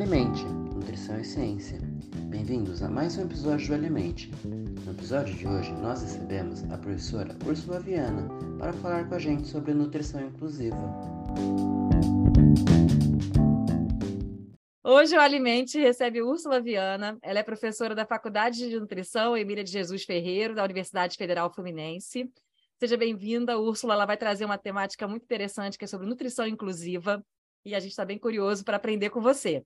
Alimente, Nutrição e Ciência. Bem-vindos a mais um episódio do Alimente. No episódio de hoje, nós recebemos a professora Úrsula Viana para falar com a gente sobre nutrição inclusiva. Hoje o Alimente recebe Úrsula Viana. Ela é professora da Faculdade de Nutrição Emília de Jesus Ferreiro, da Universidade Federal Fluminense. Seja bem-vinda, Úrsula. Ela vai trazer uma temática muito interessante que é sobre nutrição inclusiva e a gente está bem curioso para aprender com você.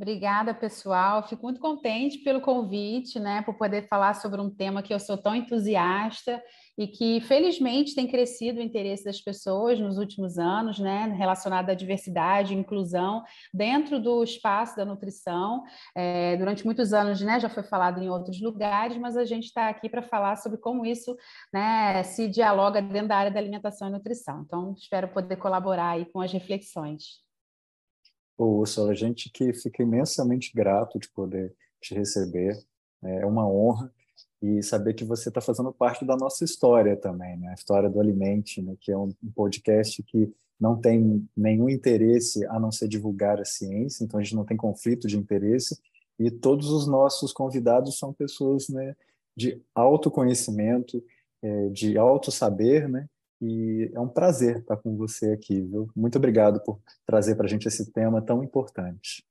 Obrigada, pessoal. Fico muito contente pelo convite, né, por poder falar sobre um tema que eu sou tão entusiasta e que, felizmente, tem crescido o interesse das pessoas nos últimos anos, né, relacionado à diversidade e inclusão dentro do espaço da nutrição. É, durante muitos anos, né, já foi falado em outros lugares, mas a gente está aqui para falar sobre como isso, né, se dialoga dentro da área da alimentação e nutrição. Então, espero poder colaborar aí com as reflexões. Ô, Ursula, a gente que fica imensamente grato de poder te receber. É uma honra e saber que você está fazendo parte da nossa história também, né? A história do Alimente, né? que é um, podcast que não tem nenhum interesse a não ser divulgar a ciência, então a gente não tem conflito de interesse e todos os nossos convidados são pessoas, né, de autoconhecimento, é, de alto saber, né? E é um prazer estar com você aqui, viu? Muito obrigado por trazer para a gente esse tema tão importante.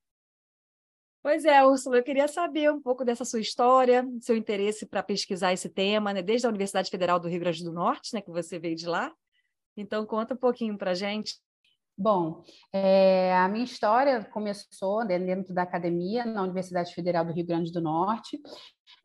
Pois é, Úrsula, eu queria saber um pouco dessa sua história, seu interesse para pesquisar esse tema, né? desde a Universidade Federal do Rio Grande do Norte, né, que você veio de lá. Então, conta um pouquinho para a gente. Bom, é, a minha história começou dentro da academia na Universidade Federal do Rio Grande do Norte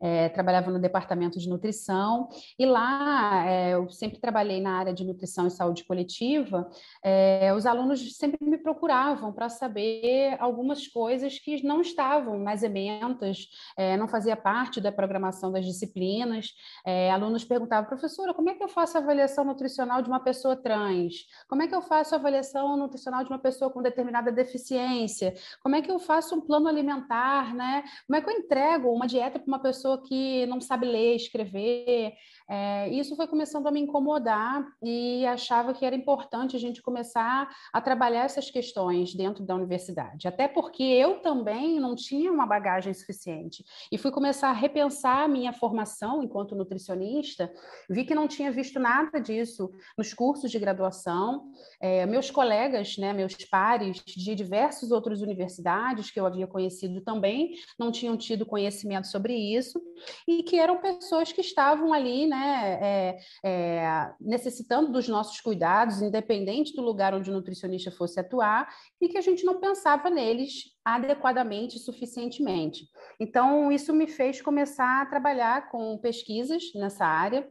é, trabalhava no departamento de nutrição, e lá é, eu sempre trabalhei na área de nutrição e saúde coletiva. É, os alunos sempre me procuravam para saber algumas coisas que não estavam nas ementas, é, não fazia parte da programação das disciplinas. É, alunos perguntavam, professora, como é que eu faço a avaliação nutricional de uma pessoa trans? Como é que eu faço a avaliação nutricional de uma pessoa com determinada deficiência? Como é que eu faço um plano alimentar, né? Como é que eu entrego uma dieta para uma pessoa pessoa que não sabe ler, escrever. É, isso foi começando a me incomodar e achava que era importante a gente começar a trabalhar essas questões dentro da universidade. Até porque eu também não tinha uma bagagem suficiente. E fui começar a repensar a minha formação enquanto nutricionista, vi que não tinha visto nada disso nos cursos de graduação. É, meus colegas, né, meus pares de diversas outras universidades que eu havia conhecido também não tinham tido conhecimento sobre isso isso, e que eram pessoas que estavam ali, né, é, é, necessitando dos nossos cuidados, independente do lugar onde o nutricionista fosse atuar, e que a gente não pensava neles adequadamente, suficientemente. Então, isso me fez começar a trabalhar com pesquisas nessa área,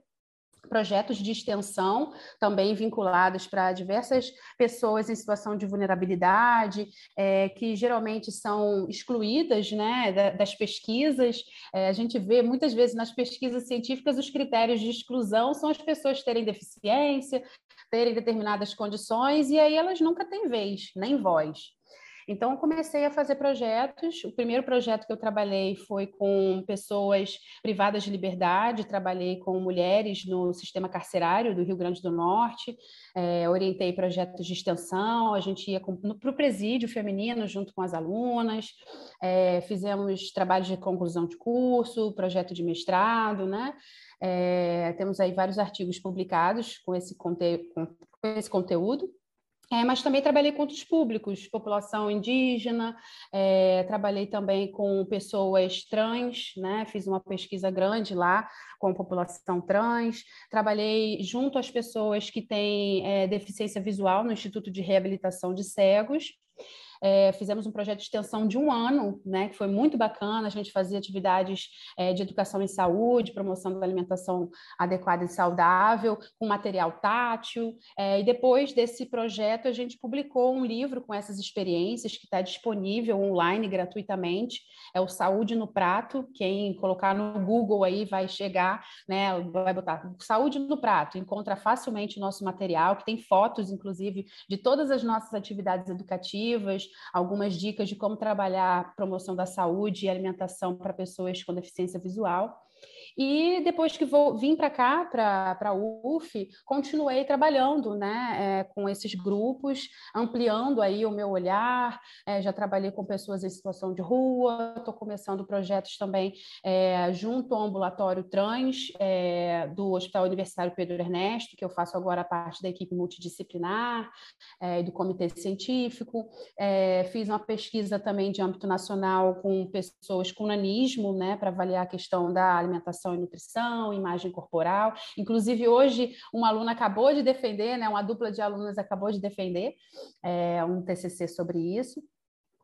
projetos de extensão também vinculados para diversas pessoas em situação de vulnerabilidade, é, que geralmente são excluídas né, das pesquisas. É, a gente vê muitas vezes nas pesquisas científicas os critérios de exclusão são as pessoas terem deficiência, terem determinadas condições, e aí elas nunca têm vez, nem voz. Então, eu comecei a fazer projetos. O primeiro projeto que eu trabalhei foi com pessoas privadas de liberdade, trabalhei com mulheres no sistema carcerário do Rio Grande do Norte, é, orientei projetos de extensão, a gente ia para o presídio feminino junto com as alunas, é, fizemos trabalhos de conclusão de curso, projeto de mestrado, né? É, temos aí vários artigos publicados com esse, conte com esse conteúdo. É, mas também trabalhei com outros públicos, população indígena, é, trabalhei também com pessoas trans, né? fiz uma pesquisa grande lá com a população trans, trabalhei junto às pessoas que têm é, deficiência visual no Instituto de Reabilitação de Cegos, é, fizemos um projeto de extensão de um ano, né, que foi muito bacana. A gente fazia atividades é, de educação em saúde, promoção da alimentação adequada e saudável, com material tátil. É, e depois desse projeto, a gente publicou um livro com essas experiências que está disponível online gratuitamente. É o Saúde no Prato. Quem colocar no Google aí vai chegar, né, vai botar Saúde no Prato. Encontra facilmente o nosso material, que tem fotos, inclusive, de todas as nossas atividades educativas, algumas dicas de como trabalhar promoção da saúde e alimentação para pessoas com deficiência visual. E depois que vou, vim para cá, para a UF, continuei trabalhando né, é, com esses grupos, ampliando aí o meu olhar. É, já trabalhei com pessoas em situação de rua, estou começando projetos também é, junto ao ambulatório trans é, do Hospital Universitário Pedro Ernesto, que eu faço agora parte da equipe multidisciplinar é, e do comitê científico. É, fiz uma pesquisa também de âmbito nacional com pessoas com nanismo, né, para avaliar a questão da alimentação e nutrição, imagem corporal. Inclusive, hoje, uma aluna acabou de defender, né, uma dupla de alunas acabou de defender é, um TCC sobre isso.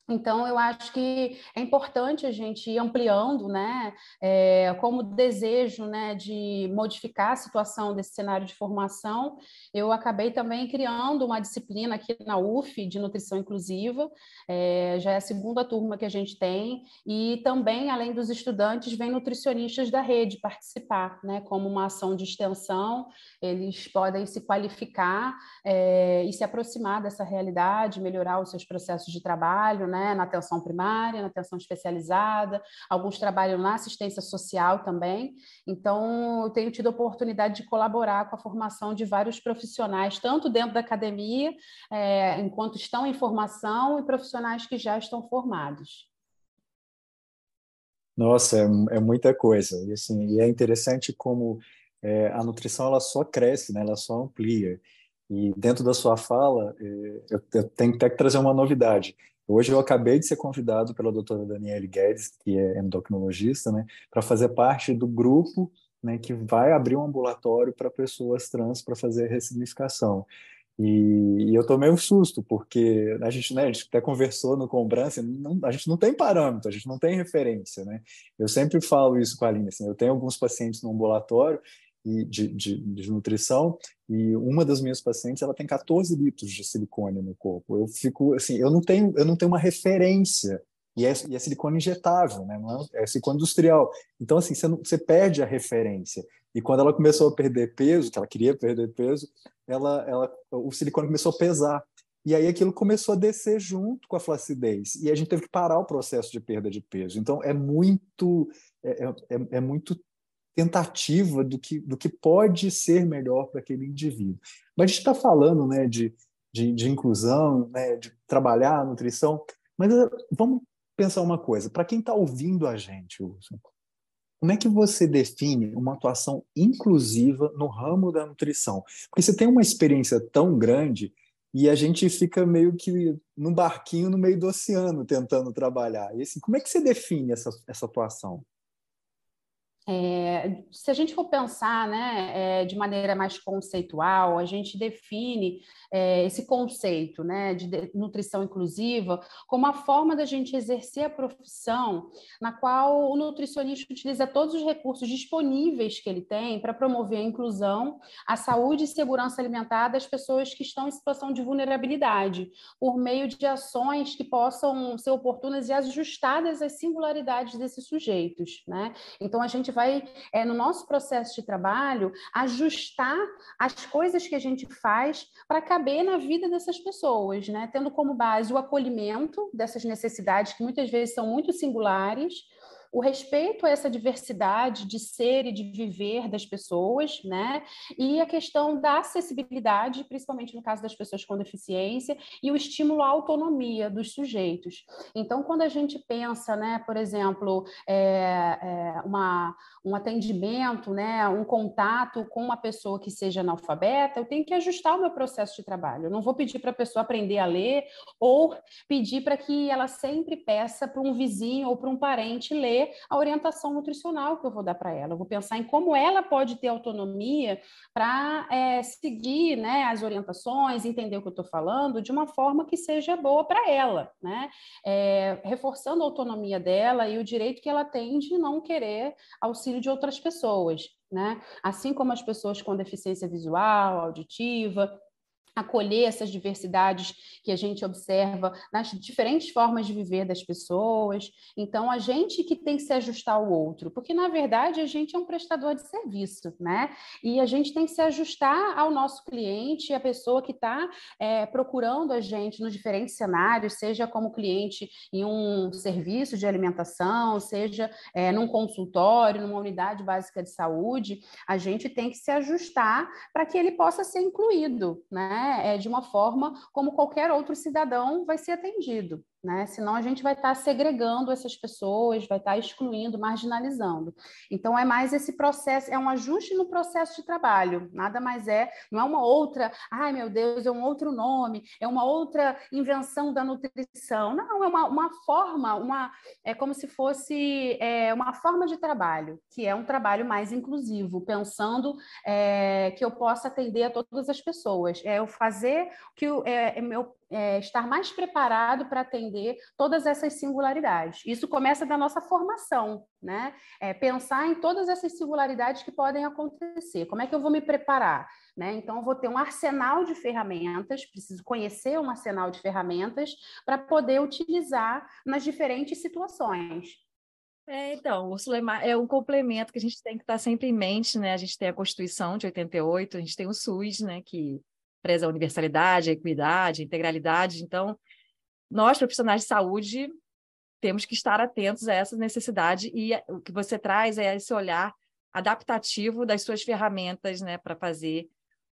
Então, eu acho que é importante a gente ir ampliando, né, é, como desejo, né, de modificar a situação desse cenário de formação. Eu acabei também criando uma disciplina aqui na UF de nutrição inclusiva, é, já é a segunda turma que a gente tem, e também, além dos estudantes, vem nutricionistas da rede participar, né, como uma ação de extensão, eles podem se qualificar é, e se aproximar dessa realidade, melhorar os seus processos de trabalho, né, né, na atenção primária, na atenção especializada, alguns trabalham na assistência social também. Então, eu tenho tido a oportunidade de colaborar com a formação de vários profissionais, tanto dentro da academia, é, enquanto estão em formação, e profissionais que já estão formados. Nossa, é, é muita coisa. E, assim, e é interessante como é, a nutrição ela só cresce, né? ela só amplia. E dentro da sua fala, é, eu, eu tenho até que trazer uma novidade. Hoje eu acabei de ser convidado pela doutora Daniele Guedes, que é endocrinologista, né, para fazer parte do grupo né, que vai abrir um ambulatório para pessoas trans para fazer ressignificação. E, e, eu tomei um susto, porque a gente, né, a gente até conversou no Combrança, não, a gente não tem parâmetro, a gente não tem referência. Né? Eu sempre falo isso com a Aline, assim, eu tenho alguns pacientes no ambulatório e de, de, de, nutrição e uma das minhas pacientes ela tem 14 litros de silicone no corpo. Eu fico assim, eu não tenho eu não tenho uma referência e é, e é silicone injetável, né? Não é, é silicone industrial. Então assim você, não, você perde a referência. E quando ela começou a perder peso, que ela queria perder peso, ela, ela o silicone começou a pesar. E aí aquilo começou a descer junto com a flacidez. E a gente teve que parar o processo de perda de peso. Então é muito é, é, é muito tentativa do que, do que pode ser melhor para aquele indivíduo. Mas a gente está falando né, de, de, de inclusão, né, de trabalhar a nutrição, mas eh, vamos pensar uma coisa, para quem está ouvindo a gente, Wilson, como é que você define uma atuação inclusiva no ramo da nutrição? Porque você tem uma experiência tão grande e a gente fica meio que num barquinho no meio do oceano tentando trabalhar. E assim, como é que você define essa, essa atuação? É, se a gente for pensar né, é, de maneira mais conceitual, a gente define é, esse conceito né, de, de nutrição inclusiva como a forma da gente exercer a profissão na qual o nutricionista utiliza todos os recursos disponíveis que ele tem para promover a inclusão, a saúde e segurança alimentar das pessoas que estão em situação de vulnerabilidade, por meio de ações que possam ser oportunas e ajustadas às singularidades desses sujeitos. Né? Então, a gente vai, é, no nosso processo de trabalho, ajustar as coisas que a gente faz para caber na vida dessas pessoas, né? tendo como base o acolhimento dessas necessidades que muitas vezes são muito singulares, o respeito a essa diversidade de ser e de viver das pessoas, né? E a questão da acessibilidade, principalmente no caso das pessoas com deficiência, e o estímulo à autonomia dos sujeitos. Então, quando a gente pensa, né, por exemplo, é, é, uma, um atendimento, né, um contato com uma pessoa que seja analfabeta, eu tenho que ajustar o meu processo de trabalho. Eu não vou pedir para a pessoa aprender a ler ou pedir para que ela sempre peça para um vizinho ou para um parente ler a orientação nutricional que eu vou dar para ela. Eu vou pensar em como ela pode ter autonomia para é, seguir né, as orientações, entender o que eu estou falando de uma forma que seja boa para ela, né? É, reforçando a autonomia dela e o direito que ela tem de não querer auxílio de outras pessoas. Né? Assim como as pessoas com deficiência visual, auditiva, acolher essas diversidades que a gente observa nas diferentes formas de viver das pessoas. Então, a gente que tem que se ajustar ao outro, porque na verdade a gente é um prestador de serviço, né? E a gente tem que se ajustar ao nosso cliente, a pessoa que está é, procurando a gente nos diferentes cenários, seja como cliente em um serviço de alimentação, seja é, num consultório, numa unidade básica de saúde, a gente tem que se ajustar para que ele possa ser incluído, né? É, de uma forma como qualquer outro cidadão vai ser atendido né? Senão a gente vai estar tá segregando essas pessoas, vai estar tá excluindo, marginalizando. Então é mais esse processo, é um ajuste no processo de trabalho, nada mais é, não é uma outra, ai meu Deus, é um outro nome, é uma outra invenção da nutrição. Não, é uma, uma forma, uma, é como se fosse é, uma forma de trabalho, que é um trabalho mais inclusivo, pensando é, que eu possa atender a todas as pessoas. É eu fazer que o é, é meu é, estar mais preparado para atender todas essas singularidades. Isso começa da nossa formação, né? É, pensar em todas essas singularidades que podem acontecer. Como é que eu vou me preparar? Né? Então, eu vou ter um arsenal de ferramentas, preciso conhecer um arsenal de ferramentas para poder utilizar nas diferentes situações. É, então, Ursula é um complemento que a gente tem que estar sempre em mente, né? A gente tem a Constituição de 88, a gente tem o SUS, né? Que preza a universalidade, a equidade, a integralidade. Então, nós, profissionais de saúde, temos que estar atentos a essa necessidade e o que você traz é esse olhar adaptativo das suas ferramentas né, para fazer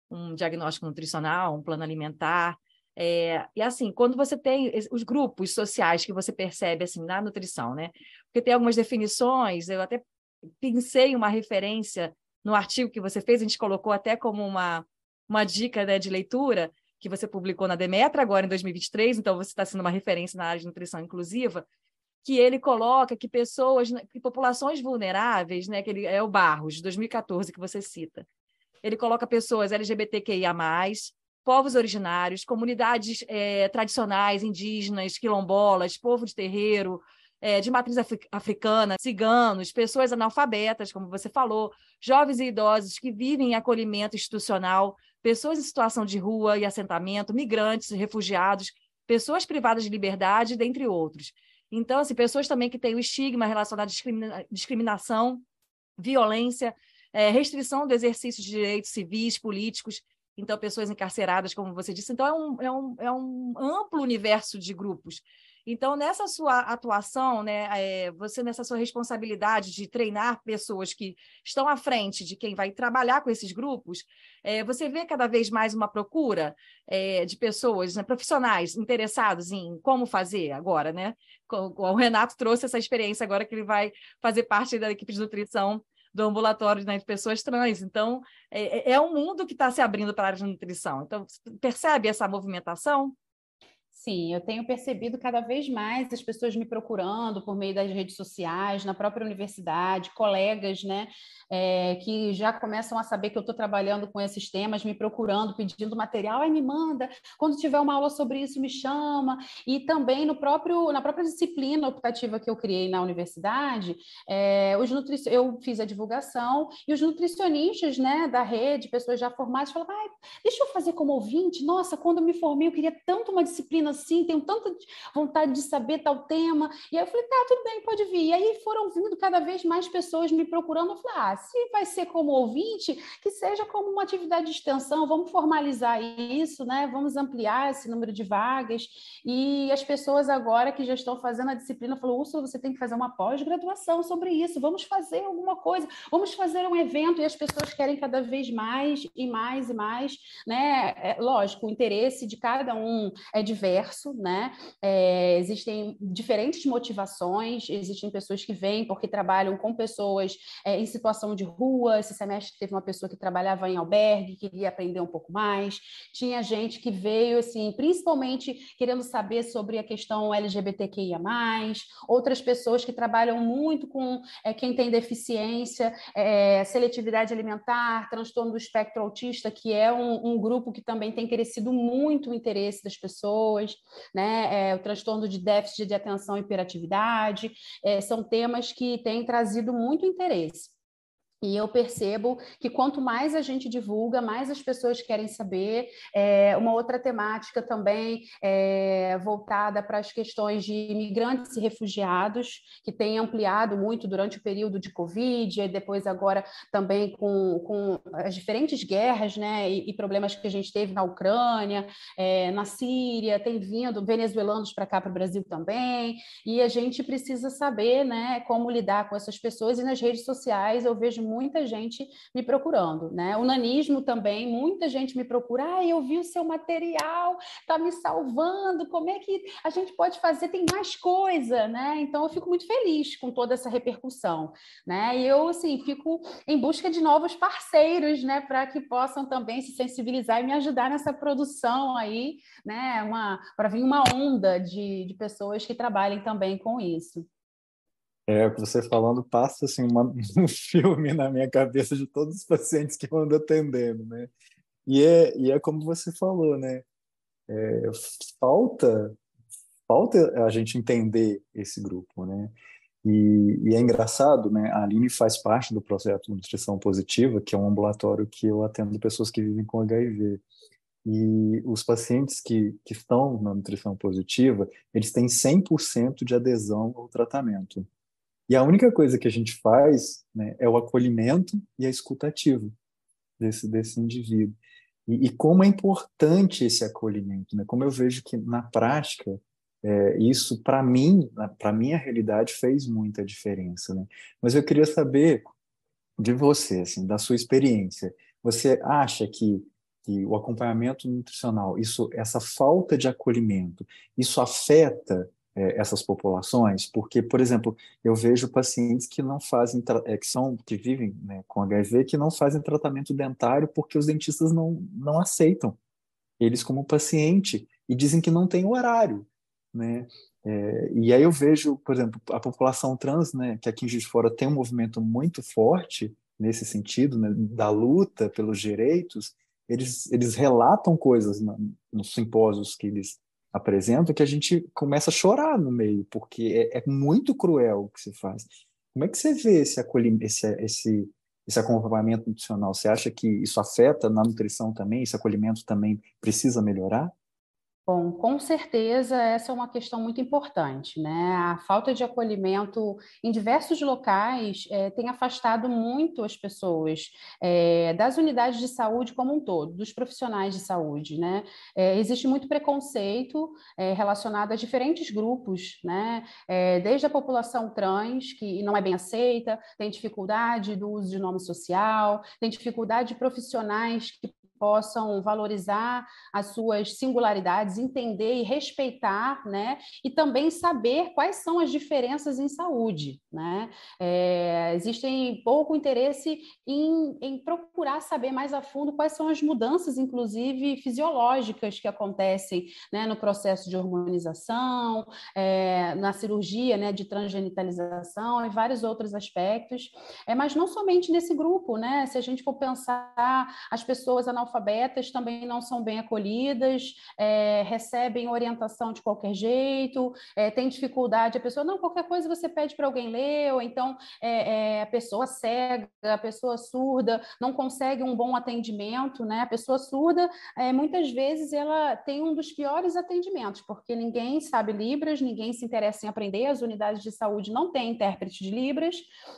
um diagnóstico nutricional, um plano alimentar. É, e assim, quando você tem os grupos sociais que você percebe assim na nutrição, né? Porque tem algumas definições, eu até pensei uma referência no artigo que você fez, a gente colocou até como uma, uma dica né, de leitura que você publicou na Demetra agora em 2023, então você está sendo uma referência na área de nutrição inclusiva, que ele coloca que pessoas, né, que populações vulneráveis, né, que ele é o Barros, de 2014 que você cita. Ele coloca pessoas LGBTQIA+, povos originários, comunidades é, tradicionais, indígenas, quilombolas, povo de terreiro, é, de matriz africana, ciganos, pessoas analfabetas, como você falou, jovens e idosos que vivem em acolhimento institucional, pessoas em situação de rua e assentamento, migrantes, refugiados, pessoas privadas de liberdade, dentre outros. Então, assim, pessoas também que têm o estigma relacionado à discrimina discriminação, violência, é, restrição do exercício de direitos civis, políticos, então pessoas encarceradas, como você disse. Então, é um, é um, é um amplo universo de grupos. Então, nessa sua atuação, né, é, você nessa sua responsabilidade de treinar pessoas que estão à frente de quem vai trabalhar com esses grupos, é, você vê cada vez mais uma procura é, de pessoas, né, profissionais interessados em como fazer agora, né? O Renato trouxe essa experiência agora que ele vai fazer parte da equipe de nutrição do ambulatório né, de pessoas trans. Então, é, é um mundo que está se abrindo para a área de nutrição. Então, percebe essa movimentação? Sim, eu tenho percebido cada vez mais as pessoas me procurando por meio das redes sociais, na própria universidade, colegas, né, é, que já começam a saber que eu estou trabalhando com esses temas, me procurando, pedindo material, aí me manda, quando tiver uma aula sobre isso, me chama. E também no próprio, na própria disciplina optativa que eu criei na universidade, é, os nutri... eu fiz a divulgação e os nutricionistas né, da rede, pessoas já formadas, falavam, ah, deixa eu fazer como ouvinte, nossa, quando eu me formei, eu queria tanto uma disciplina assim, tenho tanta vontade de saber tal tema. E aí eu falei, tá, tudo bem, pode vir. E aí foram vindo cada vez mais pessoas me procurando. Eu falei, ah, se vai ser como ouvinte, que seja como uma atividade de extensão, vamos formalizar isso, né? Vamos ampliar esse número de vagas. E as pessoas agora que já estão fazendo a disciplina falaram, Úrsula, você tem que fazer uma pós-graduação sobre isso, vamos fazer alguma coisa, vamos fazer um evento, e as pessoas querem cada vez mais e mais e mais, né? É, lógico, o interesse de cada um é diverso diverso, né? É, existem diferentes motivações, existem pessoas que vêm porque trabalham com pessoas é, em situação de rua. Esse semestre teve uma pessoa que trabalhava em albergue, queria aprender um pouco mais. Tinha gente que veio, assim, principalmente querendo saber sobre a questão LGBTQIA+, outras pessoas que trabalham muito com é, quem tem deficiência, é, seletividade alimentar, transtorno do espectro autista, que é um, um grupo que também tem crescido muito o interesse das pessoas né? É, o transtorno de déficit de atenção e hiperatividade, é, são temas que têm trazido muito interesse. E eu percebo que quanto mais a gente divulga, mais as pessoas querem saber. É, uma outra temática também é, voltada para as questões de imigrantes e refugiados, que tem ampliado muito durante o período de Covid, e depois agora também com, com as diferentes guerras né, e, e problemas que a gente teve na Ucrânia, é, na Síria, tem vindo venezuelanos para cá, para o Brasil também, e a gente precisa saber né, como lidar com essas pessoas, e nas redes sociais eu vejo muita gente me procurando, né? O nanismo também, muita gente me procura, ah, eu vi o seu material, tá me salvando, como é que a gente pode fazer? Tem mais coisa, né? Então eu fico muito feliz com toda essa repercussão, né? E eu, assim, fico em busca de novos parceiros, né, para que possam também se sensibilizar e me ajudar nessa produção aí, né, uma para vir uma onda de, de pessoas que trabalhem também com isso. É, você falando passa assim uma, um filme na minha cabeça de todos os pacientes que eu ando atendendo, né? E é, e é como você falou, né? É, falta falta a gente entender esse grupo, né? E, e, é engraçado, né? A Aline faz parte do projeto Nutrição Positiva, que é um ambulatório que eu atendo pessoas que vivem com HIV. E os pacientes que, que estão na nutrição positiva, eles têm 100% de adesão ao tratamento. E a única coisa que a gente faz né, é o acolhimento e a escutativa desse, desse indivíduo. E, e como é importante esse acolhimento, né? como eu vejo que na prática é, isso para mim, para minha realidade fez muita diferença, né? Mas eu queria saber de você, assim, da sua experiência. Você acha que, que o acompanhamento nutricional, isso, essa falta de acolhimento, isso afeta essas populações, porque, por exemplo, eu vejo pacientes que não fazem, é, que são, que vivem né, com HIV, que não fazem tratamento dentário porque os dentistas não, não aceitam eles como paciente e dizem que não tem horário, né? É, e aí eu vejo, por exemplo, a população trans, né, que aqui em Juiz de Fora tem um movimento muito forte nesse sentido, né, da luta pelos direitos, eles, eles relatam coisas na, nos simpósios que eles apresenta que a gente começa a chorar no meio, porque é, é muito cruel o que se faz. Como é que você vê esse acolhimento, esse, esse, esse acompanhamento nutricional? Você acha que isso afeta na nutrição também? Esse acolhimento também precisa melhorar? Bom, com certeza essa é uma questão muito importante, né? A falta de acolhimento em diversos locais é, tem afastado muito as pessoas é, das unidades de saúde como um todo, dos profissionais de saúde, né? É, existe muito preconceito relacionado a diferentes grupos, né? desde a população trans, que não é bem aceita, tem dificuldade do uso de nome social, tem dificuldade de profissionais que possam valorizar as suas singularidades, entender e respeitar, né? E também saber quais são as diferenças em saúde, né? É, existem pouco interesse em, em procurar saber mais a fundo quais são as mudanças, inclusive fisiológicas, que acontecem né, no processo de hormonização, é, na cirurgia né, de transgenitalização e vários outros aspectos. É, mas não somente nesse grupo, né? Se a gente for pensar as pessoas analfabetas, analfabetas também não são bem acolhidas, é, recebem orientação de qualquer jeito, é, tem dificuldade, a pessoa, não, qualquer coisa você pede para alguém ler, ou então é, é, a pessoa cega, a pessoa surda, não consegue um bom atendimento, né? A pessoa surda, é, muitas vezes, ela tem um dos piores atendimentos, porque ninguém sabe Libras, ninguém se interessa em aprender, as unidades de saúde não têm intérprete de Libras,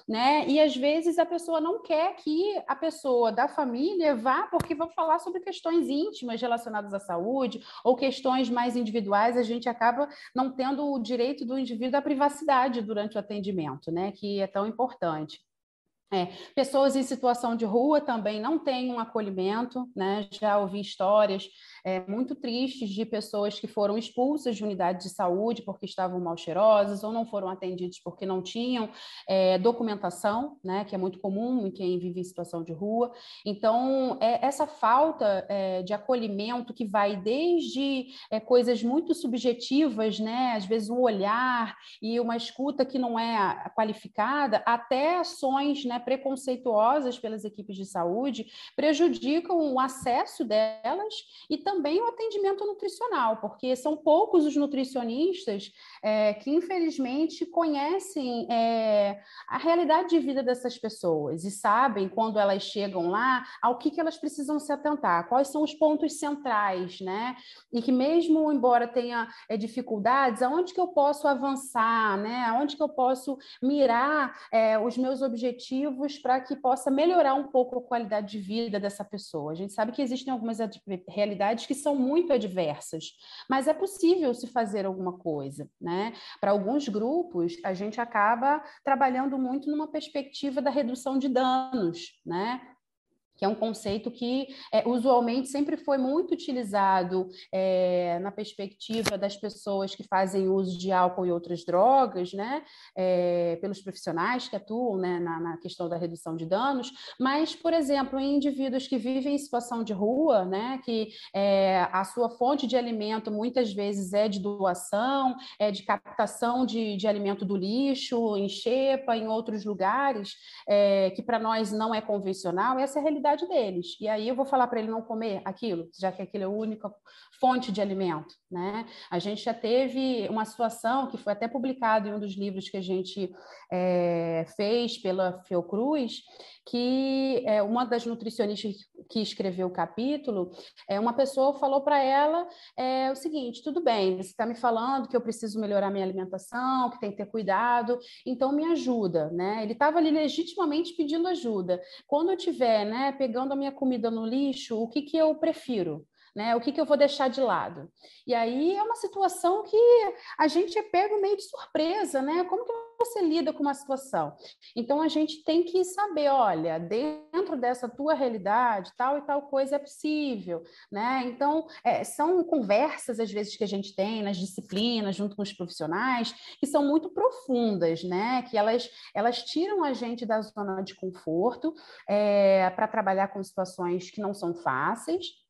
né? E às vezes a pessoa não quer que a pessoa da família vá, porque vão falar falar sobre questões íntimas relacionadas à saúde ou questões mais individuais, a gente acaba não tendo o direito do indivíduo à privacidade durante o atendimento, né, que é tão importante. É, pessoas em situação de rua também não têm um acolhimento, né? Já ouvi histórias é, muito tristes de pessoas que foram expulsas de unidade de saúde porque estavam mal cheirosas ou não foram atendidos porque não tinham é, documentação, né, que é muito comum em quem vive em situação de rua. Então, é, essa falta é, de acolhimento que vai desde é, coisas muito subjetivas, né, às vezes um olhar e uma escuta que não é qualificada, até ações né, preconceituosas pelas equipes de saúde prejudicam o acesso delas e também também o atendimento nutricional, porque são poucos os nutricionistas é, que, infelizmente, conhecem é, a realidade de vida dessas pessoas e sabem, quando elas chegam lá, ao que, que elas precisam se atentar, quais são os pontos centrais, né? E que mesmo embora tenha é, dificuldades, aonde que eu posso avançar, né? Aonde que eu posso mirar é, os meus objetivos para que possa melhorar um pouco a qualidade de vida dessa pessoa. A gente sabe que existem algumas realidades que são muito adversas, mas é possível se fazer alguma coisa, né? Para alguns grupos, a gente acaba trabalhando muito numa perspectiva da redução de danos, né? Que é um conceito que é, usualmente sempre foi muito utilizado é, na perspectiva das pessoas que fazem uso de álcool e outras drogas, né, é, pelos profissionais que atuam né, na, na, questão da redução de danos, mas, por exemplo, em indivíduos que vivem em situação de rua, né, que é, a sua fonte de alimento muitas vezes é de doação, é de captação de, de alimento do lixo, em xepa, em outros lugares, é, que para nós não é convencional, essa é a realidade deles. E aí eu vou falar para ele não comer aquilo, já que aquilo é a única fonte de alimento, né? A gente já teve uma situação que foi até publicado em um dos livros que a gente é, fez pela Fiocruz, que é, uma das nutricionistas que escreveu o capítulo, é, uma pessoa falou para ela é, o seguinte: tudo bem, você está me falando que eu preciso melhorar minha alimentação, que tem que ter cuidado, então me ajuda, né? Ele estava ali legitimamente pedindo ajuda. Quando eu tiver, né, pegando a minha comida no lixo, o que que eu prefiro? Né? O que, que eu vou deixar de lado? E aí é uma situação que a gente é pego meio de surpresa, né? Como que você lida com uma situação? Então a gente tem que saber, olha, dentro dessa tua realidade, tal e tal coisa é possível, né? Então é, são conversas às vezes que a gente tem nas disciplinas junto com os profissionais que são muito profundas, né? Que elas elas tiram a gente da zona de conforto é, para trabalhar com situações que não são fáceis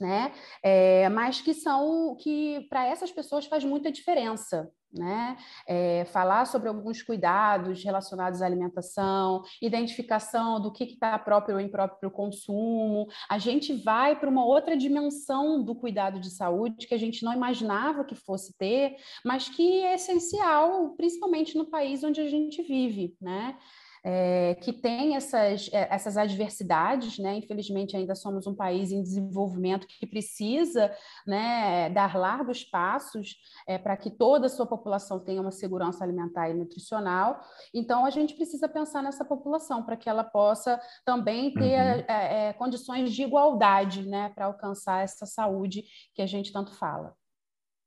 né? É, mas que são que para essas pessoas faz muita diferença. Né? É, falar sobre alguns cuidados relacionados à alimentação, identificação do que está próprio ou impróprio para o consumo. A gente vai para uma outra dimensão do cuidado de saúde que a gente não imaginava que fosse ter, mas que é essencial, principalmente no país onde a gente vive, né? É, que tem essas, é, essas adversidades, né? Infelizmente, ainda somos um país em desenvolvimento que precisa né, dar largos passos é, para que toda a sua população tenha uma segurança alimentar e nutricional. Então, a gente precisa pensar nessa população para que ela possa também ter uhum. É, condições de igualdade, né, para alcançar essa saúde que a gente tanto fala.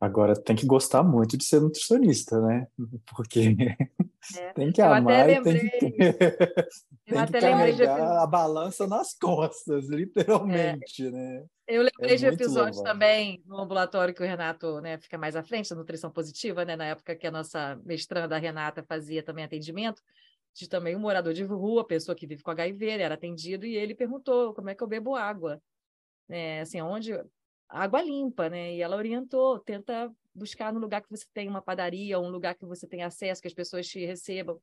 Agora tem que gostar muito de ser nutricionista, né? Porque é. tem que amar e tem que, tem que carregar a balança nas costas, literalmente, é. né? Eu lembrei é de louvável. também no ambulatório que o Renato né, fica mais à frente, da nutrição positiva, né? Na época que a nossa mestranda, a Renata, fazia também atendimento, de também um morador de rua, pessoa que vive com HIV, ele era atendido e ele perguntou como é que eu bebo água. É, assim, onde água limpa, né? E ela orientou, tenta buscar no lugar que você tem uma padaria, um lugar que você tem acesso, que as pessoas te recebam.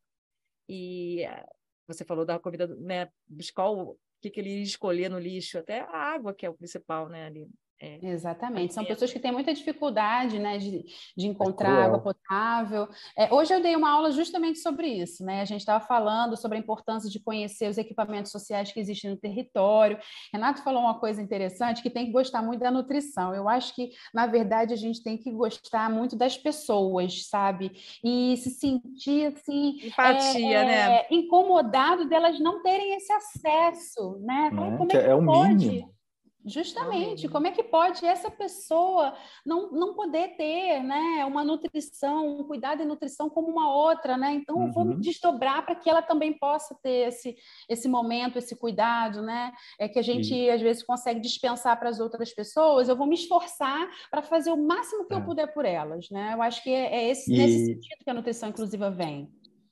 E eh, você falou da comida, né? Buscar o que, que ele ia escolher no lixo, até a água, que é o principal, né? Ali. É, Exatamente, são pessoas que têm muita dificuldade né, de, de é encontrar é água potável. É, hoje eu dei uma aula justamente sobre isso, né? A gente estava falando sobre a importância de conhecer os equipamentos sociais que existem no território. Renato falou uma coisa interessante que tem que gostar muito da nutrição. Eu acho que, na verdade, a gente tem que gostar muito das pessoas, sabe? E se sentir assim. Empatia, né? É, incomodado delas não terem esse acesso, né? Como é, que, é, é o pode? mínimo Justamente, como é que pode essa pessoa não, não poder ter né, uma nutrição, um cuidado e nutrição como uma outra, né? Então, uhum. vamos desdobrar para que ela também possa ter esse, esse momento, esse cuidado, né? É que a gente, e... às vezes, consegue dispensar para as outras pessoas. Eu vou me esforçar para fazer o máximo que é. eu puder por elas, né? Eu acho que é, é esse, e... nesse sentido que a nutrição inclusiva vem.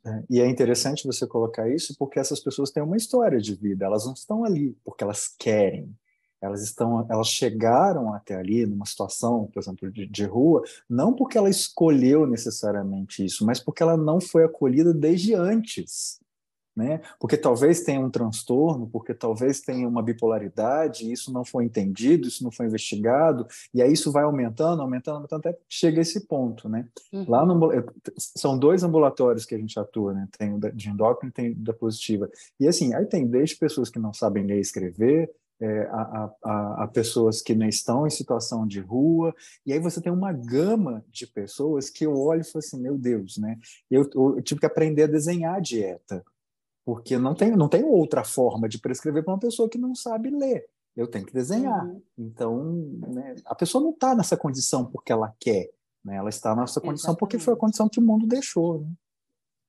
É, e é interessante você colocar isso porque essas pessoas têm uma história de vida, elas não estão ali porque elas querem, elas estão, elas chegaram até ali numa situação, por exemplo, de, de, rua, não porque ela escolheu necessariamente isso, mas porque ela não foi acolhida desde antes. né? Porque talvez tenha um transtorno, porque talvez tenha uma bipolaridade, isso não foi entendido, isso não foi investigado, e aí isso vai aumentando, aumentando, aumentando, até chega a esse ponto, né? Uhum. Lá no, são dois ambulatórios que a gente atua, né? Tem o de endócrino e tem o da positiva. E assim, aí tem desde pessoas que não sabem ler e escrever, é, a, a, a, pessoas que não estão em situação de rua, e aí você tem uma gama de pessoas que eu olho e falo assim, meu Deus, né? Eu, eu tive que aprender a desenhar a dieta, porque não tem, não tem outra forma de prescrever para uma pessoa que não sabe ler. Eu tenho que desenhar. Uhum. Então, né, a pessoa não está nessa condição porque ela quer, né? ela está nessa condição Exatamente. porque foi a condição que o mundo deixou. Né?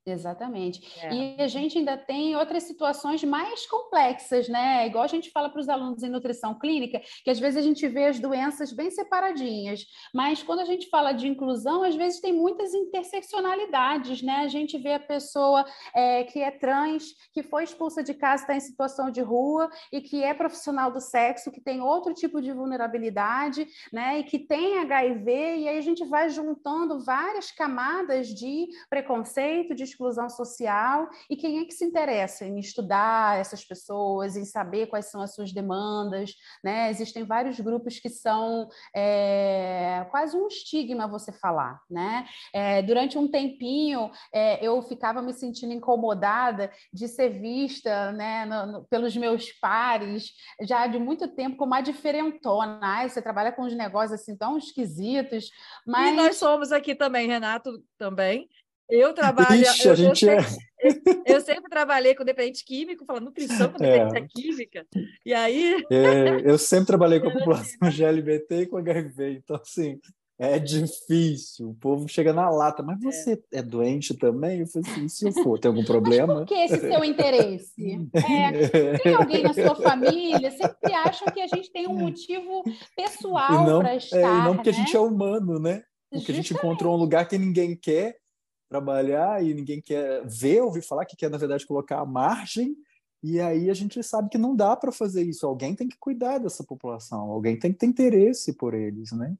Exatamente. É. E a gente ainda tem outras situações mais complexas, né? Igual a gente fala para os alunos em nutrição clínica, que às vezes a gente vê as doenças bem separadinhas, mas quando a gente fala de inclusão, às vezes tem muitas interseccionalidades, né? A gente vê a pessoa é, que é trans, que foi expulsa de casa, está em situação de rua e que é profissional do sexo, que tem outro tipo de vulnerabilidade, né? E que tem HIV, e aí a gente vai juntando várias camadas de preconceito, de exclusão social e quem é que se interessa em estudar essas pessoas, em saber quais são as suas demandas, né? Existem vários grupos que são é, quase um estigma você falar, né? É, durante um tempinho é, eu ficava me sentindo incomodada de ser vista, né, no, no, pelos meus pares já de muito tempo como a diferentona. Ai, você trabalha com uns negócios assim tão esquisitos, mas e nós somos aqui também, Renato também. Eu trabalho. Ixi, eu, a gente eu, sempre, é... eu sempre trabalhei com dependente químico, falando nutrição com dependente é. química. E aí. É, eu sempre trabalhei com a população GLBT e com HIV, então, assim, é difícil. O povo chega na lata, mas é. você é, é doente também? Eu falei assim, se eu for, tem algum problema? Mas por que esse seu interesse? É, tem alguém na sua família? Sempre acham que a gente tem um motivo pessoal para estar. É, e não porque né? a gente é humano, né? Porque Justamente. a gente encontrou um lugar que ninguém quer trabalhar e ninguém quer ver, ouvir falar, que quer, na verdade, colocar a margem. E aí a gente sabe que não dá para fazer isso. Alguém tem que cuidar dessa população, alguém tem que ter interesse por eles, né?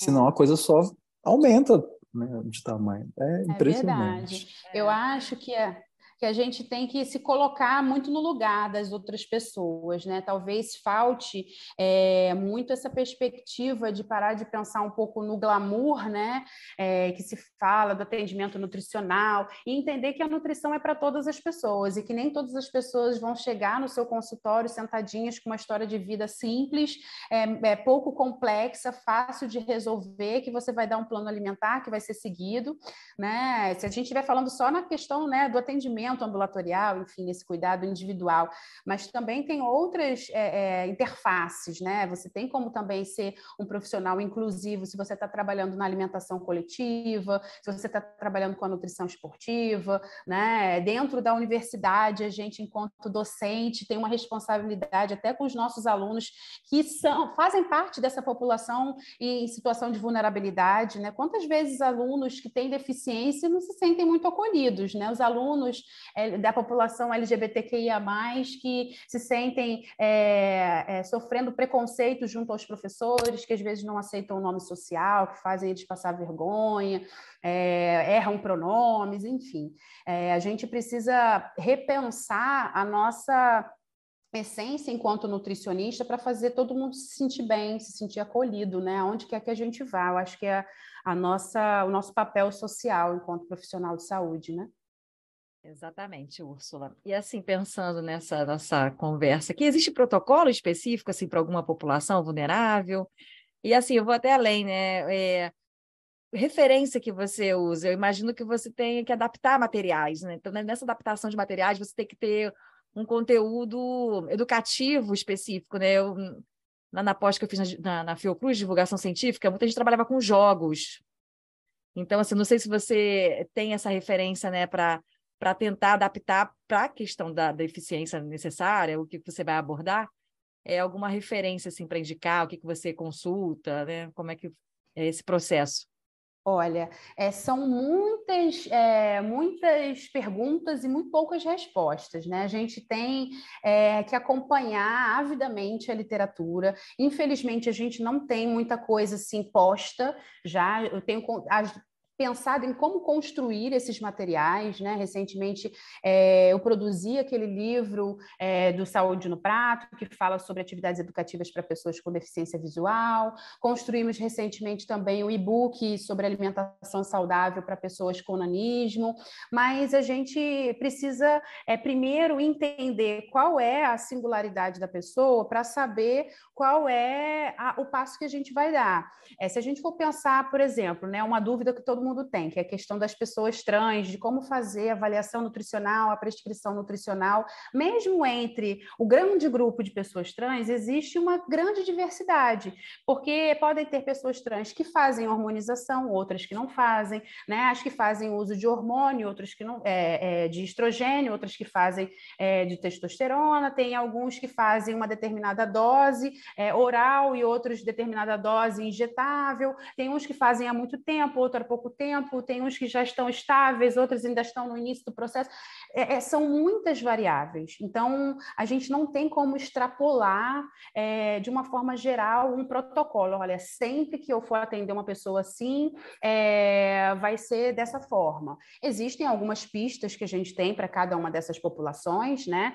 Senão a coisa só aumenta né, de tamanho. É, é impressionante. Verdade. Eu acho que é, que a gente tem que se colocar muito no lugar das outras pessoas, né? Talvez falte é, muito essa perspectiva de parar de pensar um pouco no glamour, né? É, que se fala do atendimento nutricional e entender que a nutrição é para todas as pessoas e que nem todas as pessoas vão chegar no seu consultório sentadinhas com uma história de vida simples, é, é pouco complexa, fácil de resolver, que você vai dar um plano alimentar que vai ser seguido, né? Se a gente estiver falando só na questão, né, do atendimento atendimento ambulatorial, enfim, esse cuidado individual, mas também tem outras é, é, interfaces, né? Você tem como também ser um profissional inclusivo se você está trabalhando na alimentação coletiva, se você está trabalhando com a nutrição esportiva, né? Dentro da universidade, a gente, enquanto docente, tem uma responsabilidade até com os nossos alunos que são, fazem parte dessa população em situação de vulnerabilidade, né? Quantas vezes alunos que têm deficiência não se sentem muito acolhidos, né? Os alunos da população LGBTQIA+, que se sentem é, é, sofrendo preconceito junto aos professores, que às vezes não aceitam o nome social, que fazem eles passar vergonha, é, erram pronomes, enfim. É, a gente precisa repensar a nossa essência enquanto nutricionista para fazer todo mundo se sentir bem, se sentir acolhido, né? Onde quer que a gente vá. Eu acho que é a nossa, o nosso papel social enquanto profissional de saúde, né? Exatamente, Úrsula. E assim, pensando nessa nossa conversa, que existe protocolo específico assim para alguma população vulnerável? E assim, eu vou até além, né? É, referência que você usa, eu imagino que você tenha que adaptar materiais, né? Então, né, nessa adaptação de materiais, você tem que ter um conteúdo educativo específico, né? Eu, na, na pós que eu fiz na, na Fiocruz, divulgação científica, muita gente trabalhava com jogos. Então, assim, não sei se você tem essa referência, né, para para tentar adaptar para a questão da, da eficiência necessária, o que você vai abordar, é alguma referência assim para indicar, o que, que você consulta, né? Como é que é esse processo? Olha, é, são muitas, é, muitas perguntas e muito poucas respostas, né? A gente tem é, que acompanhar avidamente a literatura. Infelizmente, a gente não tem muita coisa assim posta já. Eu tenho as pensado em como construir esses materiais, né? Recentemente é, eu produzi aquele livro é, do Saúde no Prato, que fala sobre atividades educativas para pessoas com deficiência visual. Construímos recentemente também o e-book sobre alimentação saudável para pessoas com nanismo. Mas a gente precisa é, primeiro entender qual é a singularidade da pessoa para saber qual é a, o passo que a gente vai dar. É, se a gente for pensar, por exemplo, né, uma dúvida que todo mundo tem, que é a questão das pessoas trans, de como fazer a avaliação nutricional, a prescrição nutricional, mesmo entre o grande grupo de pessoas trans, existe uma grande diversidade, porque podem ter pessoas trans que fazem hormonização, outras que não fazem, né? As que fazem uso de hormônio, outras que não, é, é, de estrogênio, outras que fazem é, de testosterona, tem alguns que fazem uma determinada dose é, oral e outros determinada dose injetável, tem uns que fazem há muito tempo, outro há pouco tempo, tem uns que já estão estáveis, outros ainda estão no início do processo. É, é, são muitas variáveis. Então, a gente não tem como extrapolar é, de uma forma geral um protocolo. Olha, sempre que eu for atender uma pessoa assim, é, vai ser dessa forma. Existem algumas pistas que a gente tem para cada uma dessas populações, né?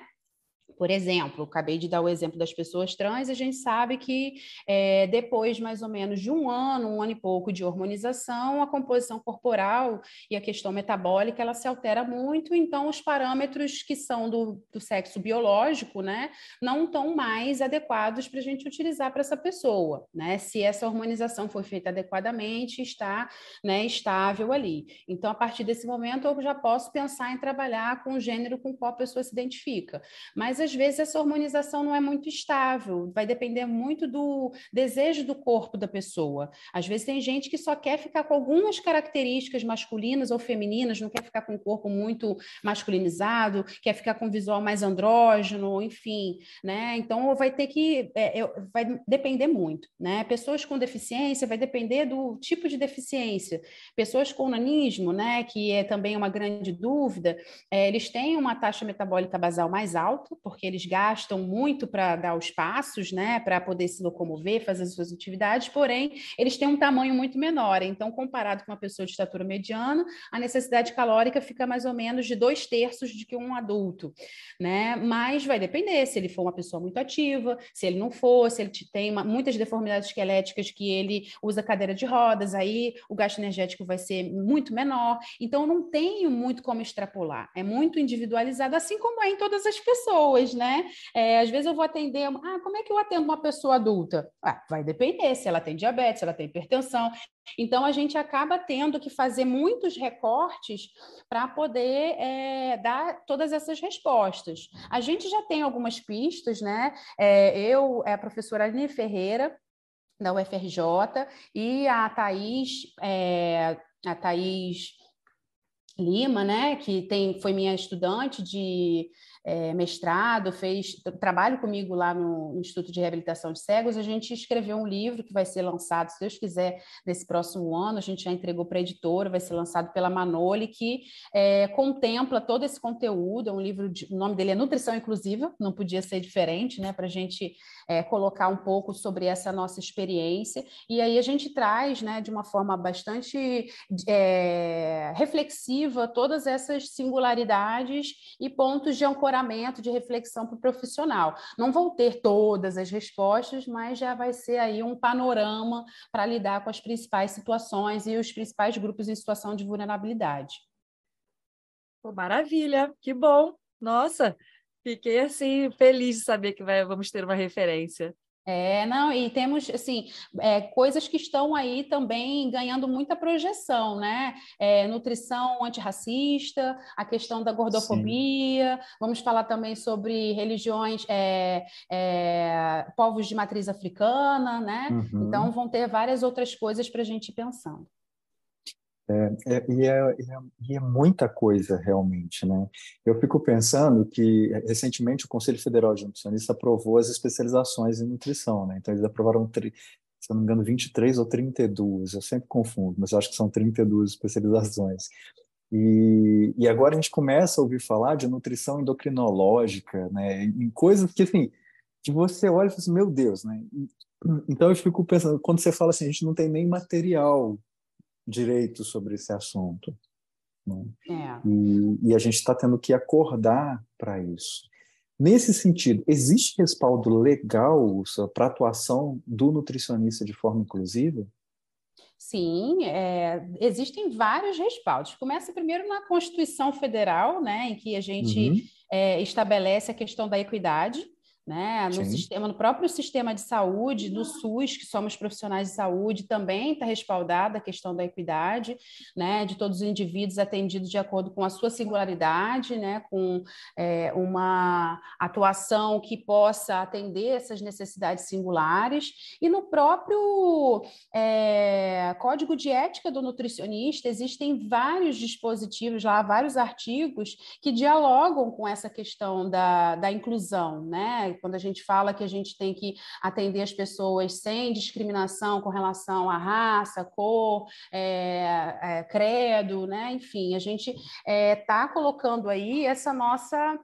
Por exemplo, acabei de dar o exemplo das pessoas trans, a gente sabe que é, depois mais ou menos de um ano, um ano e pouco de hormonização, a composição corporal e a questão metabólica ela se altera muito, então os parâmetros que são do, do sexo biológico, né, não estão mais adequados para a gente utilizar para essa pessoa, né? Se essa hormonização foi feita adequadamente, está né, estável ali. Então, a partir desse momento, eu já posso pensar em trabalhar com o gênero com qual a pessoa se identifica. Mas às vezes essa hormonização não é muito estável, vai depender muito do desejo do corpo da pessoa. Às vezes tem gente que só quer ficar com algumas características masculinas ou femininas, não quer ficar com o corpo muito masculinizado, quer ficar com um visual mais andrógeno, enfim, né? Então vai ter que é, vai depender muito, né? Pessoas com deficiência vai depender do tipo de deficiência. Pessoas com nanismo, né? Que é também uma grande dúvida, é, eles têm uma taxa metabólica basal mais alta, porque eles gastam muito para dar os passos, né, para poder se locomover, fazer as suas atividades, porém, eles têm um tamanho muito menor. Então, comparado com uma pessoa de estatura mediana, a necessidade calórica fica mais ou menos de dois terços de que um adulto, né? Mas vai depender se ele for uma pessoa muito ativa, se ele não for, se ele tem uma, muitas deformidades esqueléticas que ele usa cadeira de rodas, aí o gasto energético vai ser muito menor. Então, não tenho muito como extrapolar. É muito individualizado, assim como é em todas as pessoas né? É, às vezes eu vou atender, ah, como é que eu atendo uma pessoa adulta? Ah, vai depender se ela tem diabetes, se ela tem hipertensão. Então a gente acaba tendo que fazer muitos recortes para poder é, dar todas essas respostas. A gente já tem algumas pistas, né? É, eu, é a professora Aline Ferreira, da UFRJ, e a Thais, é, a Thais Lima, né, que tem, foi minha estudante de é, mestrado, fez trabalho comigo lá no Instituto de Reabilitação de Cegos. A gente escreveu um livro que vai ser lançado, se Deus quiser, nesse próximo ano. A gente já entregou para a editora, vai ser lançado pela Manoli, que é, contempla todo esse conteúdo. É um livro, de, o nome dele é Nutrição Inclusiva, não podia ser diferente, né, para a gente é, colocar um pouco sobre essa nossa experiência. E aí a gente traz, né, de uma forma bastante é, reflexiva, todas essas singularidades e pontos de ancoragem de reflexão para o profissional. Não vou ter todas as respostas, mas já vai ser aí um panorama para lidar com as principais situações e os principais grupos em situação de vulnerabilidade. Pô, maravilha, que bom! Nossa, fiquei assim feliz de saber que vai, vamos ter uma referência. É, não, e temos, assim, é, coisas que estão aí também ganhando muita projeção, né? É, nutrição antirracista, a questão da gordofobia, Sim. vamos falar também sobre religiões, é, é povos de matriz africana, né? Uhum. Então, vão ter várias outras coisas para a gente ir pensando. É, é, e, é, é, e, é, muita coisa realmente, né? Eu fico pensando que recentemente o Conselho Federal de Nutricionistas aprovou as especializações em nutrição, né? Então eles aprovaram, se eu não me engano, 23 ou 32, eu sempre confundo, mas acho que são 32 especializações. E, e agora a gente começa a ouvir falar de nutrição endocrinológica, né? Em coisas que, assim, que você olha e fala assim, meu Deus, né? Então eu fico pensando, quando você fala assim, a gente não tem nem material direito sobre esse assunto. Né? É. E, e a gente está tendo que acordar para isso. Nesse sentido, existe respaldo legal para a atuação do nutricionista de forma inclusiva? Sim, é, existem vários respaldos. Começa primeiro na Constituição Federal, né, em que a gente uhum. é, estabelece a questão da equidade, né? No Sim. sistema, no próprio sistema de saúde, no SUS, que somos profissionais de saúde, também está respaldada a questão da equidade, né? De todos os indivíduos atendidos de acordo com a sua singularidade, né? Com é, uma atuação que possa atender essas necessidades singulares. E no próprio é, Código de Ética do Nutricionista existem vários dispositivos lá, vários artigos que dialogam com essa questão da, da inclusão, né? Quando a gente fala que a gente tem que atender as pessoas sem discriminação com relação à raça, cor, é, é, credo, né? Enfim, a gente está é, colocando aí essa nossa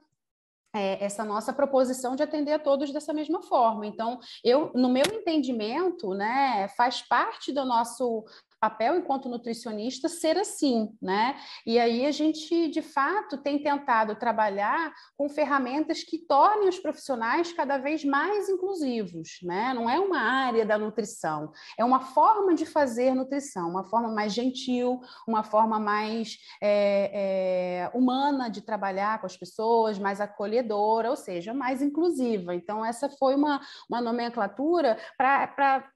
é, essa nossa proposição de atender a todos dessa mesma forma. Então, eu, no meu entendimento, né, faz parte do nosso papel enquanto nutricionista ser assim, né? E aí a gente, de fato, tem tentado trabalhar com ferramentas que tornem os profissionais cada vez mais inclusivos, né? Não é uma área da nutrição, é uma forma de fazer nutrição, uma forma mais gentil, uma forma mais é, é, humana de trabalhar com as pessoas, mais acolhedora, ou seja, mais inclusiva. Então, essa foi uma, uma nomenclatura para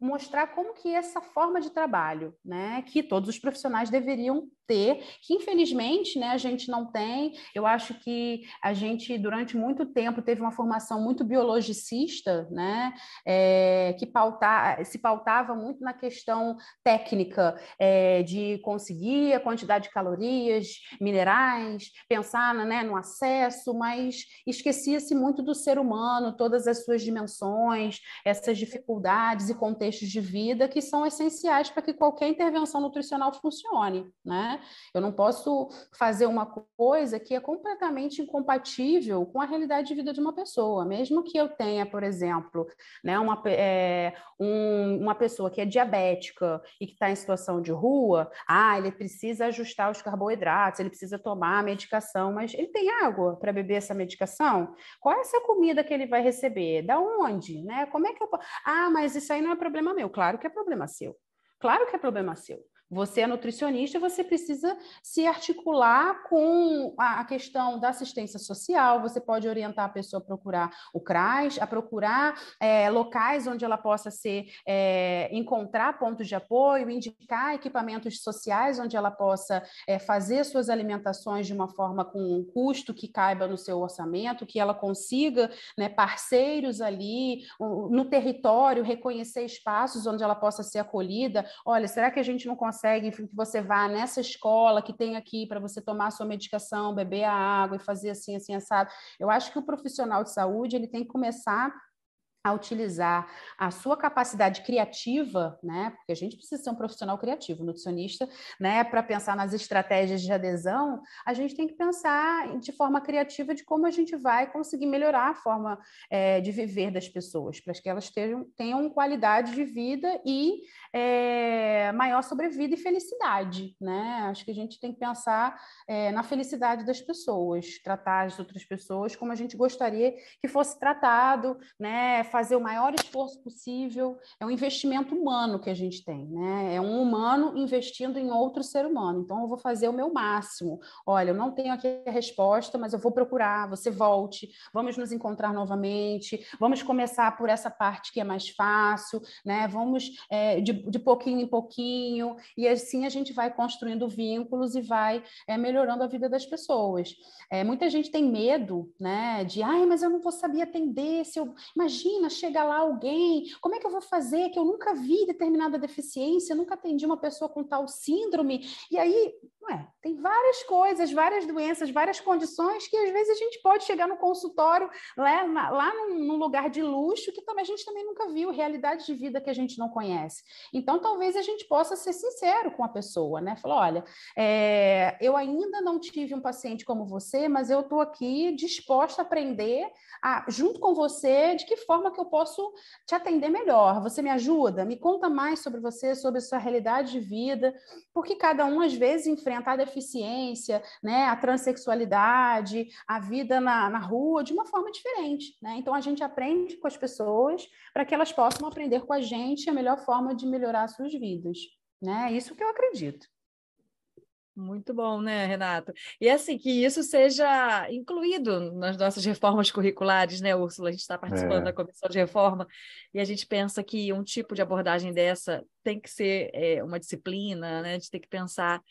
mostrar como que essa forma de trabalho, né, que todos os profissionais deveriam ter, que infelizmente, né, a gente não tem. Eu acho que a gente durante muito tempo teve uma formação muito biologicista, né, é, que pauta, se pautava muito na questão técnica é, de conseguir a quantidade de calorias, minerais, pensar, né, no acesso, mas esquecia-se muito do ser humano, todas as suas dimensões, essas dificuldades e contextos de vida que são essenciais para que qualquer intervenção nutricional funcione, né? Eu não posso fazer uma coisa que é completamente incompatível com a realidade de vida de uma pessoa, mesmo que eu tenha, por exemplo, né, uma, é, um, uma pessoa que é diabética e que está em situação de rua, ah, ele precisa ajustar os carboidratos, ele precisa tomar a medicação, mas ele tem água para beber essa medicação? Qual é essa comida que ele vai receber? Da onde? Né? Como é que eu... Ah, mas isso aí não é problema meu. Claro que é problema seu. Claro que é problema seu. Você é nutricionista, você precisa se articular com a questão da assistência social. Você pode orientar a pessoa a procurar o CRAS, a procurar é, locais onde ela possa ser é, encontrar pontos de apoio, indicar equipamentos sociais onde ela possa é, fazer suas alimentações de uma forma com um custo que caiba no seu orçamento, que ela consiga né, parceiros ali no território, reconhecer espaços onde ela possa ser acolhida. Olha, será que a gente não consegue consegue que você vá nessa escola que tem aqui para você tomar a sua medicação, beber a água e fazer assim, assim, assado. Eu acho que o profissional de saúde ele tem que começar a utilizar a sua capacidade criativa, né? Porque a gente precisa ser um profissional criativo, nutricionista, né? Para pensar nas estratégias de adesão, a gente tem que pensar de forma criativa de como a gente vai conseguir melhorar a forma é, de viver das pessoas, para que elas tenham, tenham qualidade de vida e é, maior sobrevida e felicidade, né? Acho que a gente tem que pensar é, na felicidade das pessoas, tratar as outras pessoas como a gente gostaria que fosse tratado, né? Fazer o maior esforço possível. É um investimento humano que a gente tem, né? É um humano investindo em outro ser humano. Então, eu vou fazer o meu máximo. Olha, eu não tenho aqui a resposta, mas eu vou procurar. Você volte, vamos nos encontrar novamente. Vamos começar por essa parte que é mais fácil, né? Vamos é, de de pouquinho em pouquinho, e assim a gente vai construindo vínculos e vai é, melhorando a vida das pessoas. É, muita gente tem medo, né, de, ai, mas eu não vou saber atender, se eu... imagina, chega lá alguém, como é que eu vou fazer, que eu nunca vi determinada deficiência, nunca atendi uma pessoa com tal síndrome, e aí é. Tem várias coisas, várias doenças, várias condições que às vezes a gente pode chegar no consultório lá, lá num, num, lugar de luxo que também a gente também nunca viu, realidade de vida que a gente não conhece. Então, talvez a gente possa ser sincero com a pessoa, né? Falar, olha, é, eu ainda não tive um paciente como você, mas eu estou aqui disposta a aprender, a, junto com você, de que forma que eu posso te atender melhor. Você me ajuda? Me conta mais sobre você, sobre a sua realidade de vida, porque cada um às vezes enfrenta a deficiência, né, a transexualidade, a vida na, na rua de uma forma diferente. Né? Então, a gente aprende com as pessoas para que elas possam aprender com a gente a melhor forma de melhorar suas vidas. Né? É isso que eu acredito. Muito bom, né, Renato? E assim, que isso seja incluído nas nossas reformas curriculares, né, Úrsula? A gente está participando é. da comissão de reforma e a gente pensa que um tipo de abordagem dessa tem que ser é, uma disciplina, né? A gente tem que pensar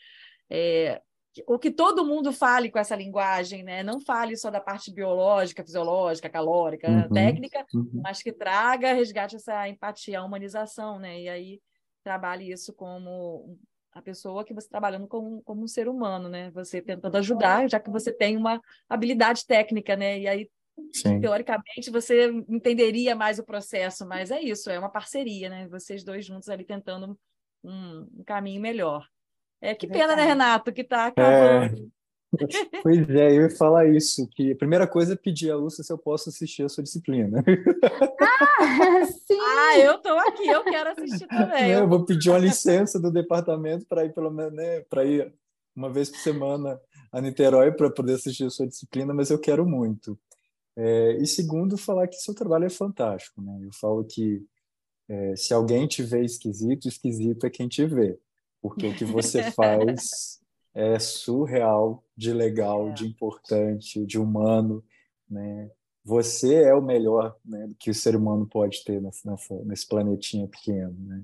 é, o que todo mundo fale com essa linguagem, né? Não fale só da parte biológica, fisiológica, calórica, uhum, técnica, uhum. mas que traga, resgate essa empatia, a humanização, né? E aí trabalhe isso como a pessoa que você está trabalhando como, como um ser humano, né? Você tentando ajudar, já que você tem uma habilidade técnica, né? E aí, Sim. teoricamente, você entenderia mais o processo, mas é isso, é uma parceria, né? Vocês dois juntos ali tentando um, um caminho melhor. É, que pena, né, Renato, que está acabando. Pois é, eu ia falar isso, que a primeira coisa é pedir a Lúcia se eu posso assistir a sua disciplina. Ah, sim! Ah, eu estou aqui, eu quero assistir também. Eu vou pedir uma licença do departamento para ir pelo menos, né, para ir uma vez por semana a Niterói para poder assistir a sua disciplina, mas eu quero muito. É, e segundo, falar que seu trabalho é fantástico, né? Eu falo que é, se alguém te vê esquisito, esquisito é quem te vê porque o que você faz é surreal, de legal, é. de importante, de humano, né? Você é o melhor né, que o ser humano pode ter nessa, nesse planetinha pequeno, né?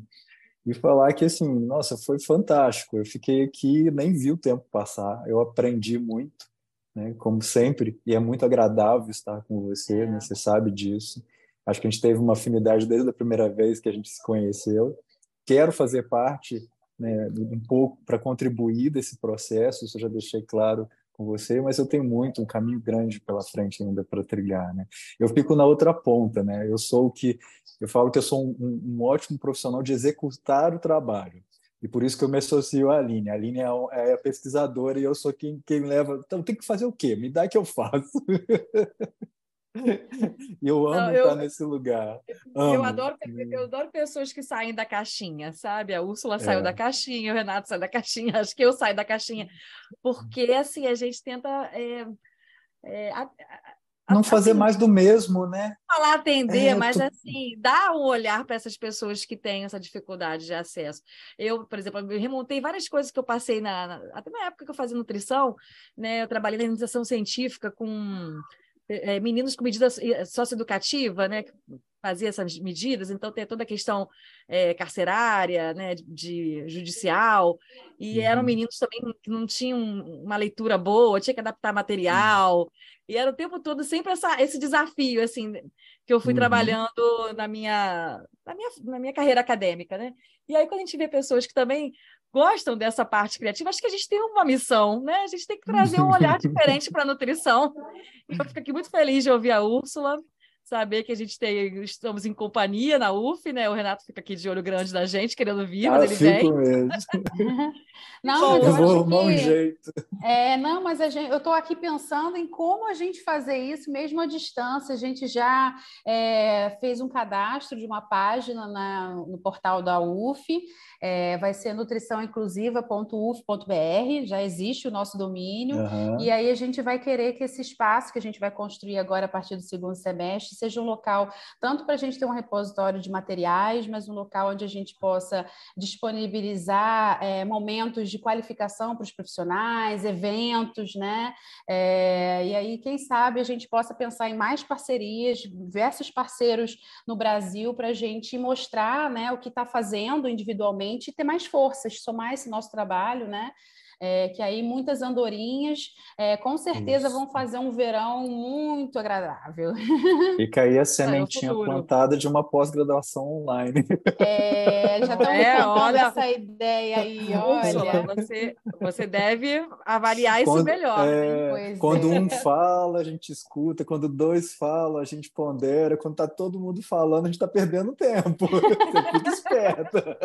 E falar que, assim, nossa, foi fantástico. Eu fiquei aqui, nem vi o tempo passar. Eu aprendi muito, né? Como sempre. E é muito agradável estar com você, é. né? Você sabe disso. Acho que a gente teve uma afinidade desde a primeira vez que a gente se conheceu. Quero fazer parte né, um pouco para contribuir desse processo, isso eu já deixei claro com você, mas eu tenho muito, um caminho grande pela frente ainda para trilhar, né? Eu fico na outra ponta, né? Eu sou o que eu falo que eu sou um, um ótimo profissional de executar o trabalho. E por isso que eu me associo à Aline. A Aline é, é a pesquisadora e eu sou quem, quem leva. Então, tem que fazer o quê? Me dá que eu faço. eu amo Não, eu, estar nesse lugar. Amo. Eu, adoro, eu adoro pessoas que saem da caixinha, sabe? A Úrsula é. saiu da caixinha, o Renato saiu da caixinha, acho que eu saio da caixinha. Porque, assim, a gente tenta... É, é, a, a, não fazer assim, mais do mesmo, né? Falar atender, é, mas assim, dar um olhar para essas pessoas que têm essa dificuldade de acesso. Eu, por exemplo, eu remontei várias coisas que eu passei na, na até na época que eu fazia nutrição, né? Eu trabalhei na iniciação científica com é, meninos com medida socioeducativa, né, fazia essas medidas, então tem toda a questão é, carcerária, né, de, de judicial, e uhum. eram meninos também que não tinham uma leitura boa, tinha que adaptar material, uhum. e era o tempo todo sempre essa, esse desafio, assim, que eu fui uhum. trabalhando na minha, na minha, na minha carreira acadêmica, né? E aí, quando a gente vê pessoas que também gostam dessa parte criativa, acho que a gente tem uma missão, né? A gente tem que trazer um olhar diferente para a nutrição. E eu fico aqui muito feliz de ouvir a Úrsula, saber que a gente tem, estamos em companhia na UF, né? O Renato fica aqui de olho grande na gente, querendo vir, mas ah, ele vem. Mesmo. não, mas eu, eu vou arrumar que... um jeito. É, não, mas a gente, eu estou aqui pensando em como a gente fazer isso mesmo à distância. A gente já é, fez um cadastro de uma página na, no portal da UF. É, vai ser nutriçãoinclusiva.uf.br, já existe o nosso domínio, uhum. e aí a gente vai querer que esse espaço que a gente vai construir agora a partir do segundo semestre seja um local tanto para a gente ter um repositório de materiais, mas um local onde a gente possa disponibilizar é, momentos de qualificação para os profissionais, eventos, né? É, e aí, quem sabe, a gente possa pensar em mais parcerias, diversos parceiros no Brasil para a gente mostrar né, o que está fazendo individualmente e ter mais forças, somar esse nosso trabalho, né? É, que aí muitas andorinhas é, com certeza Isso. vão fazer um verão muito agradável. Fica aí a sementinha é plantada de uma pós-graduação online. É, já estão é, olha essa ideia aí, olha. Você, você deve avaliar isso quando, melhor. É, quando um fala, a gente escuta, quando dois falam, a gente pondera, quando está todo mundo falando, a gente está perdendo tempo. Você fica esperta.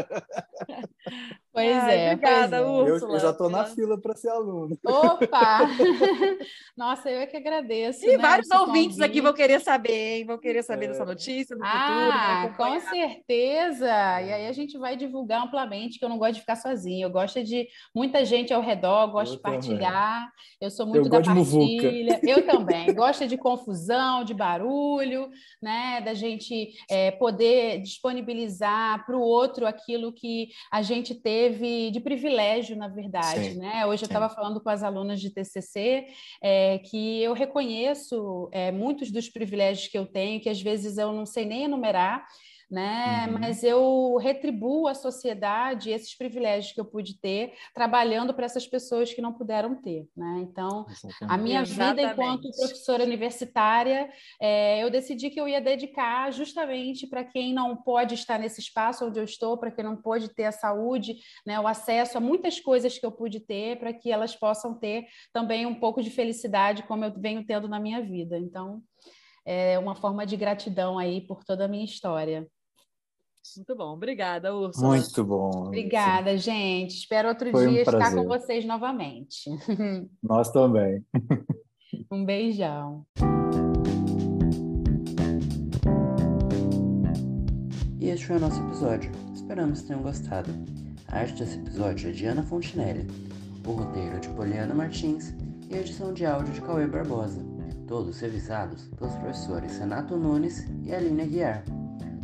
Pois Ai, é. Obrigada, pois é. Úrsula. Eu, eu já estou na fila para ser aluno. Opa! Nossa, eu é que agradeço. E né, vários ouvintes convite. aqui vão querer saber, hein? Vão querer saber é. dessa notícia no ah, futuro. Com certeza! E aí a gente vai divulgar amplamente, que eu não gosto de ficar sozinha. Eu gosto de muita gente ao redor, gosto eu de partilhar. Também. Eu sou muito eu da partilha. Eu também. gosto de confusão, de barulho, né? Da gente é, poder disponibilizar para o outro aquilo que a gente teve de privilégio, na verdade. Né? Hoje eu estava falando com as alunas de TCC é, que eu reconheço é, muitos dos privilégios que eu tenho, que às vezes eu não sei nem enumerar, né? Uhum. Mas eu retribuo à sociedade esses privilégios que eu pude ter trabalhando para essas pessoas que não puderam ter, né? Então, Exatamente. a minha Exatamente. vida enquanto professora universitária, é, eu decidi que eu ia dedicar justamente para quem não pode estar nesse espaço onde eu estou, para quem não pode ter a saúde, né? O acesso a muitas coisas que eu pude ter, para que elas possam ter também um pouco de felicidade, como eu venho tendo na minha vida. Então, é uma forma de gratidão aí por toda a minha história. Muito bom, obrigada, Úrsula. Muito bom. Obrigada, gente. Espero outro Foi dia um estar com vocês novamente. Nós também. Um beijão. E este foi o nosso episódio. Esperamos que tenham gostado. A arte desse episódio é de Ana Fontinelli, o roteiro é de Poliana Martins e a edição de áudio de Cauê Barbosa, todos revisados pelos professores Renato Nunes e Aline Guiar.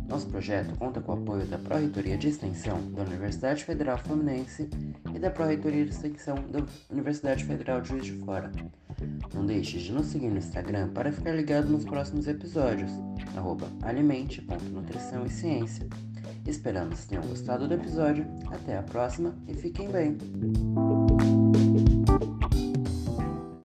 Nosso projeto conta com o apoio da Pró-Reitoria de Extensão da Universidade Federal Fluminense e da Pró-Reitoria de Extensão da Universidade Federal de Juiz de Fora. Não deixe de nos seguir no Instagram para ficar ligado nos próximos episódios, alimente.nutrição e ciência. Esperamos que tenham gostado do episódio, até a próxima e fiquem bem!